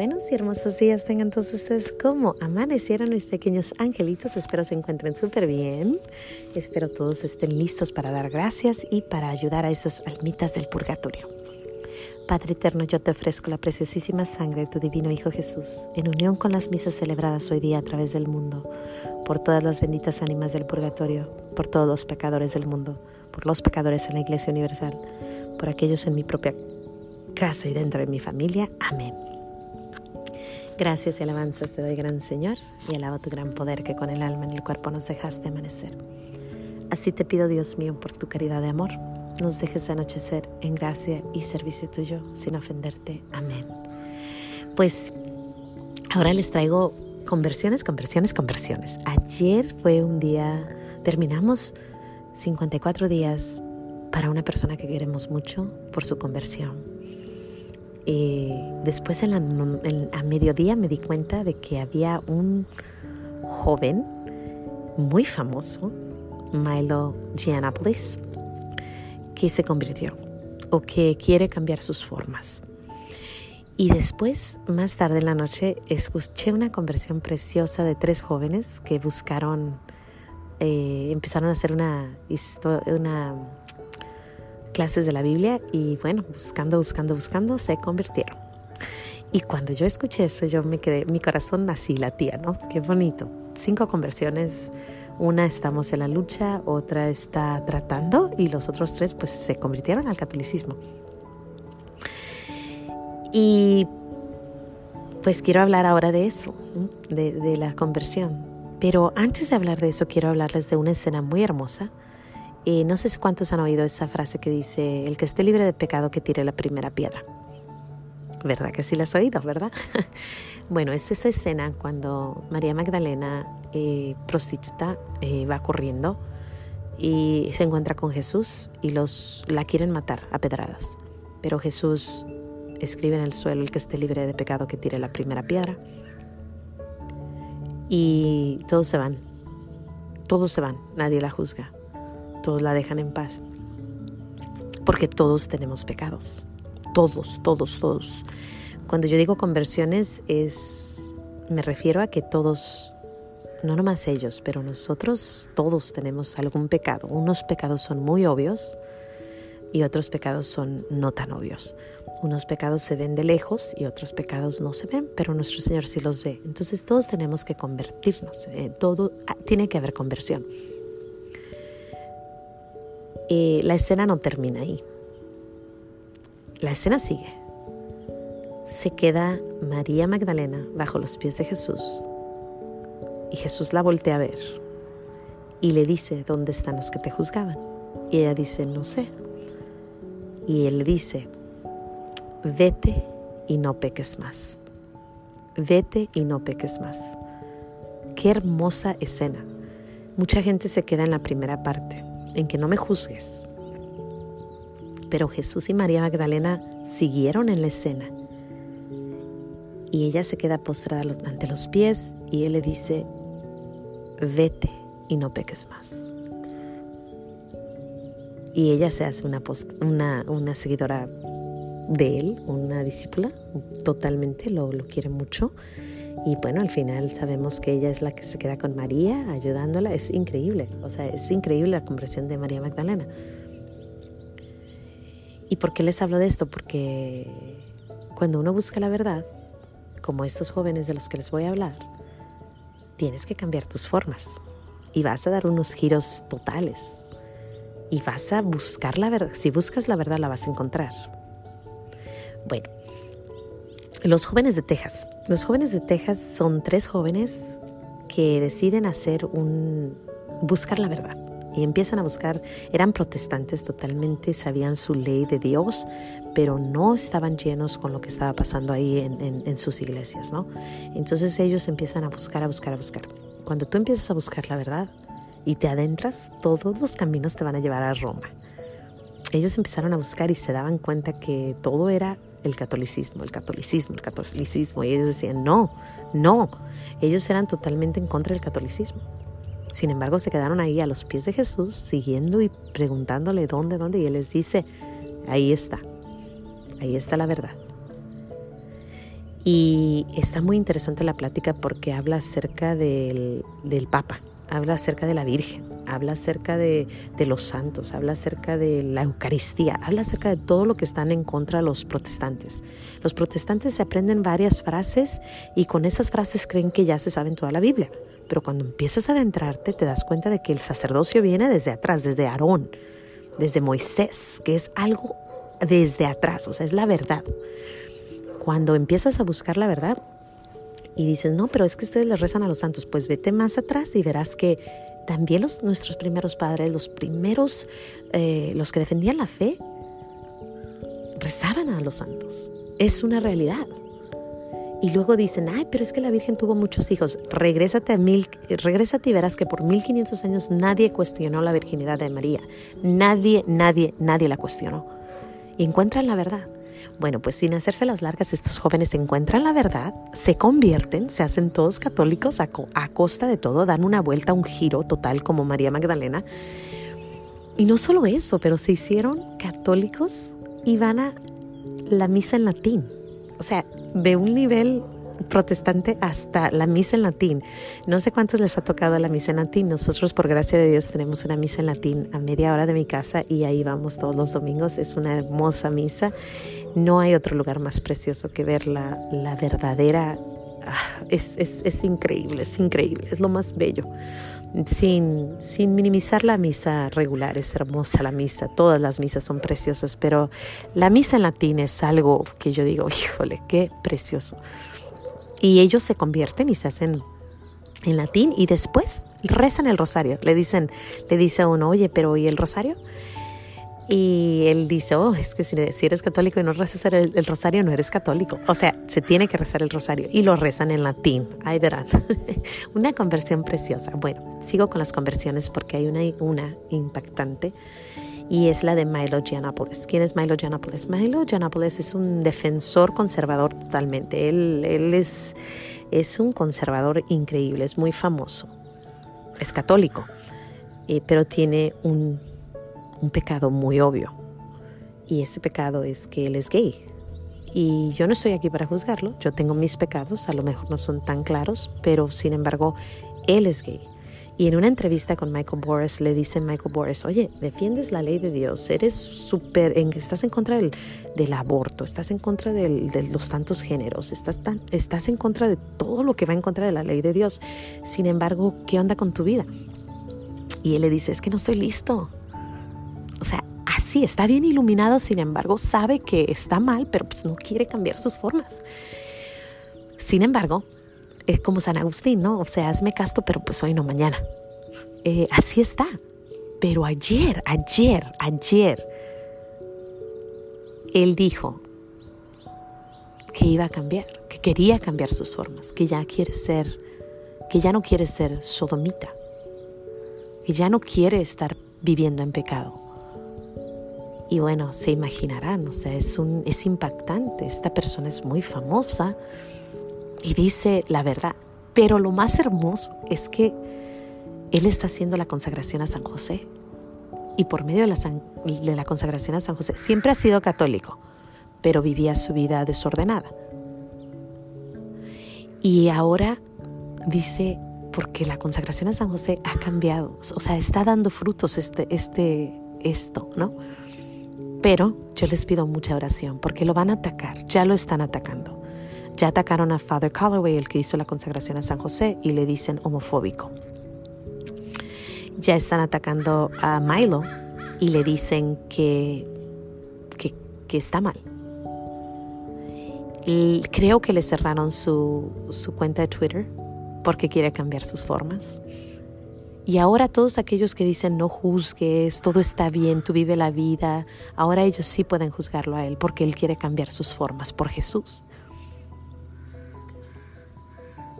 buenos y hermosos días tengan todos ustedes. ¿Cómo amanecieron mis pequeños angelitos? Espero se encuentren súper bien. Espero todos estén listos para dar gracias y para ayudar a esas almitas del purgatorio. Padre eterno, yo te ofrezco la preciosísima sangre de tu divino Hijo Jesús, en unión con las misas celebradas hoy día a través del mundo, por todas las benditas ánimas del purgatorio, por todos los pecadores del mundo, por los pecadores en la Iglesia Universal, por aquellos en mi propia casa y dentro de mi familia. Amén. Gracias y alabanzas te doy, gran Señor, y alabo tu gran poder que con el alma en el cuerpo nos dejaste amanecer. Así te pido, Dios mío, por tu caridad de amor, nos dejes anochecer en gracia y servicio tuyo, sin ofenderte. Amén. Pues ahora les traigo conversiones, conversiones, conversiones. Ayer fue un día, terminamos 54 días para una persona que queremos mucho por su conversión eh, después en a mediodía me di cuenta de que había un joven muy famoso, Milo Giannopoulos, que se convirtió o que quiere cambiar sus formas. Y después, más tarde en la noche, escuché una conversión preciosa de tres jóvenes que buscaron, eh, empezaron a hacer una, una clases de la Biblia y bueno, buscando, buscando, buscando, se convirtieron. Y cuando yo escuché eso, yo me quedé, mi corazón así latía, ¿no? Qué bonito. Cinco conversiones, una estamos en la lucha, otra está tratando y los otros tres pues se convirtieron al catolicismo. Y pues quiero hablar ahora de eso, de, de la conversión. Pero antes de hablar de eso, quiero hablarles de una escena muy hermosa y no sé cuántos han oído esa frase que dice, el que esté libre de pecado que tire la primera piedra. ¿Verdad que sí la has oído, verdad? bueno, es esa escena cuando María Magdalena, eh, prostituta, eh, va corriendo y se encuentra con Jesús y los la quieren matar a pedradas. Pero Jesús escribe en el suelo, el que esté libre de pecado que tire la primera piedra. Y todos se van, todos se van, nadie la juzga todos la dejan en paz. Porque todos tenemos pecados. Todos, todos, todos. Cuando yo digo conversiones es, me refiero a que todos, no nomás ellos, pero nosotros todos tenemos algún pecado. Unos pecados son muy obvios y otros pecados son no tan obvios. Unos pecados se ven de lejos y otros pecados no se ven, pero nuestro Señor sí los ve. Entonces todos tenemos que convertirnos. Eh, todo ah, tiene que haber conversión. Eh, la escena no termina ahí. La escena sigue. Se queda María Magdalena bajo los pies de Jesús y Jesús la voltea a ver y le dice, ¿dónde están los que te juzgaban? Y ella dice, no sé. Y él dice, vete y no peques más. Vete y no peques más. Qué hermosa escena. Mucha gente se queda en la primera parte en que no me juzgues. Pero Jesús y María Magdalena siguieron en la escena. Y ella se queda postrada ante los pies y él le dice, vete y no peques más. Y ella se hace una, una, una seguidora de él, una discípula, totalmente lo, lo quiere mucho. Y bueno, al final sabemos que ella es la que se queda con María ayudándola. Es increíble, o sea, es increíble la conversión de María Magdalena. ¿Y por qué les hablo de esto? Porque cuando uno busca la verdad, como estos jóvenes de los que les voy a hablar, tienes que cambiar tus formas y vas a dar unos giros totales y vas a buscar la verdad. Si buscas la verdad, la vas a encontrar. Bueno, los jóvenes de Texas. Los jóvenes de Texas son tres jóvenes que deciden hacer un buscar la verdad y empiezan a buscar, eran protestantes totalmente, sabían su ley de Dios, pero no estaban llenos con lo que estaba pasando ahí en, sus iglesias, ¿no? Entonces ellos empiezan a buscar, a buscar, a buscar. Cuando tú empiezas a buscar la verdad y te adentras, todos los caminos te van a llevar a Roma. Ellos empezaron a buscar y se daban cuenta que todo era el catolicismo, el catolicismo, el catolicismo. Y ellos decían, no, no. Ellos eran totalmente en contra del catolicismo. Sin embargo, se quedaron ahí a los pies de Jesús, siguiendo y preguntándole dónde, dónde. Y Él les dice, ahí está, ahí está la verdad. Y está muy interesante la plática porque habla acerca del, del Papa, habla acerca de la Virgen, habla acerca de, los santos, habla acerca de la Eucaristía, habla acerca de todo lo que están en contra de los protestantes. Los protestantes se aprenden varias frases y con esas frases creen que ya se saben toda la Biblia. Pero cuando empiezas a adentrarte te das cuenta de que el sacerdocio viene desde atrás, desde Aarón, desde Moisés, que es algo desde atrás, o sea, es la verdad. Cuando empiezas a buscar la verdad y dices, no, pero es que ustedes le rezan a los santos, pues vete más atrás y verás que también los, nuestros primeros padres, los primeros, eh, los que defendían la fe, rezaban a los santos. Es una realidad. Y luego dicen, ay, pero es que la Virgen tuvo muchos hijos. Regrésate, a mil, regrésate y verás que por 1500 años nadie cuestionó la virginidad de María. Nadie, nadie, nadie la cuestionó. Y encuentran la verdad. Bueno, pues sin hacerse las largas, estos jóvenes encuentran la verdad, se convierten, se hacen todos católicos a, a costa de todo, dan una vuelta, un giro total como María Magdalena. Y no solo eso, pero se hicieron católicos y van a la misa en latín. O sea, de un nivel protestante hasta la misa en latín. No sé cuántos les ha tocado la misa en latín. Nosotros, por gracia de Dios, tenemos una misa en latín a media hora de mi casa y ahí vamos todos los domingos. Es una hermosa misa. No hay otro lugar más precioso que ver la, la verdadera... Ah, es, es, es increíble, es increíble, es lo más bello sin, sin minimizar la misa regular, es hermosa la misa, todas las misas son preciosas, pero la misa en latín es algo que yo digo, híjole, qué precioso. Y ellos se convierten y se hacen en latín y después rezan el rosario. Le dicen, le dice a uno, oye, pero ¿y el rosario? Y él dice, oh, es que si, eres católico y no rezas el, rosario, no eres católico. O sea, se tiene que rezar el rosario. Y lo rezan en latín. Ahí verán. una conversión preciosa. Bueno, sigo con las conversiones porque hay una, una impactante. Y es la de Milo Yiannopoulos. ¿Quién es Milo Yiannopoulos? Milo Yiannopoulos es un defensor conservador totalmente. Él, es un conservador increíble, es muy famoso. Es católico, eh, pero tiene un un pecado muy obvio. Y ese pecado es que él es gay. Y yo no estoy aquí para juzgarlo, yo tengo mis pecados, a lo mejor no son tan claros, pero sin embargo, él es gay. Y en una entrevista con Michael Boris le dice Michael Boris, oye, defiendes la ley de Dios, eres súper, estás en contra del, del, aborto, estás en contra de los tantos géneros, estás, tan, estás en contra de todo lo que va en contra de la ley de Dios. Sin embargo, ¿qué onda con tu vida? Y él le dice, es que no estoy listo, o sea, así está bien iluminado, sin embargo, sabe que está mal, pero pues no quiere cambiar sus formas. Sin embargo, es como San Agustín, ¿no? O sea, hazme casto, pero pues hoy no mañana. Eh, así está. Pero ayer, ayer, ayer, él dijo que iba a cambiar, que quería cambiar sus formas, que ya quiere ser, que ya no quiere ser sodomita, que ya no quiere estar viviendo en pecado. Y bueno, se imaginarán, o sea, es, un, es impactante. Esta persona es muy famosa y dice la verdad. Pero lo más hermoso es que él está haciendo la consagración a San José. Y por medio de la, de la consagración a San José, siempre ha sido católico, pero vivía su vida desordenada. Y ahora dice, porque la consagración a San José ha cambiado, o sea, está dando frutos este, este, esto, ¿no? Pero yo les pido mucha oración porque lo van a atacar, ya lo están atacando. Ya atacaron a Father Calloway, el que hizo la consagración a San José, y le dicen homofóbico. Ya están atacando a Milo y le dicen que, que, está mal. creo que le cerraron su, su cuenta de Twitter porque quiere cambiar sus formas. Y ahora todos aquellos que dicen no juzgues, todo está bien, tú vive la vida, ahora ellos sí pueden juzgarlo a Él porque Él quiere cambiar sus formas por Jesús.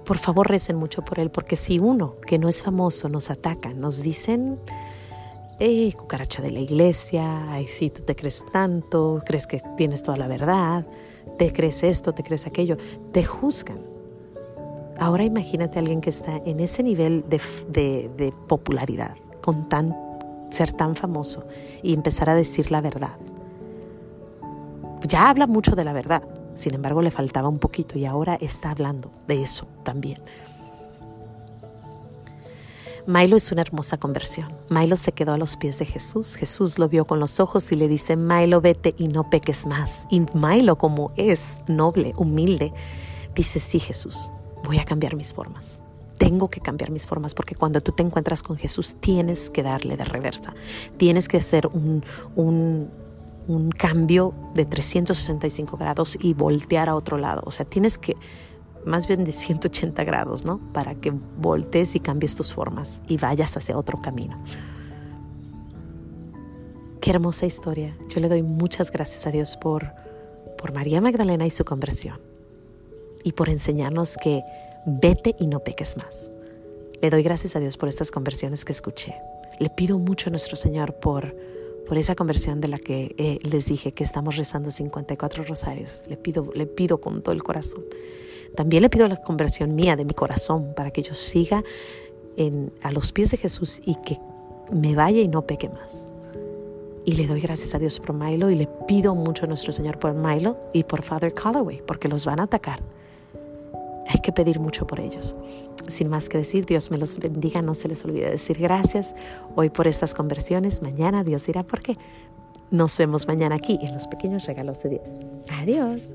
Por favor recen mucho por Él porque si uno que no es famoso nos ataca, nos dicen, hey, cucaracha de la iglesia, ay, sí, tú te crees tanto, crees que tienes toda la verdad, te crees esto, te crees aquello, te juzgan. Ahora imagínate a alguien que está en ese nivel de, popularidad, con ser tan famoso y empezar a decir la verdad. Ya habla mucho de la verdad, Sin embargo, le faltaba un poquito y ahora está hablando de eso también. Milo es una hermosa conversión. Milo se quedó a los pies de Jesús. Jesús lo vio con los ojos y le dice, Milo, vete y no peques más. Y Milo, como es noble, humilde, dice, sí, Jesús, voy a cambiar mis formas. Tengo que cambiar mis formas porque cuando tú te encuentras con Jesús tienes que darle de reversa. Tienes que hacer un, un, cambio de 365 grados y voltear a otro lado. O sea, tienes que más bien de 180 grados, ¿no? Para que voltees y cambies tus formas y vayas hacia otro camino. Qué hermosa historia. Yo le doy muchas gracias a Dios por, por María Magdalena y su conversión y por enseñarnos que vete y no peques más. Le doy gracias a Dios por estas conversiones que escuché. Le pido mucho a nuestro Señor por, por esa conversión de la que eh, les dije que estamos rezando 54 rosarios. Le pido, le pido con todo el corazón también le pido la conversión mía de mi corazón para que yo siga en, a los pies de Jesús y que me vaya y no peque más. Y le doy gracias a Dios por Milo y le pido mucho a nuestro Señor por Milo y por Father Calloway, porque los van a atacar. Hay que pedir mucho por ellos. Sin más que decir, Dios me los bendiga, no se les olvide decir gracias hoy por estas conversiones, mañana Dios dirá por qué. Nos vemos mañana aquí en los pequeños regalos de Dios. Adiós.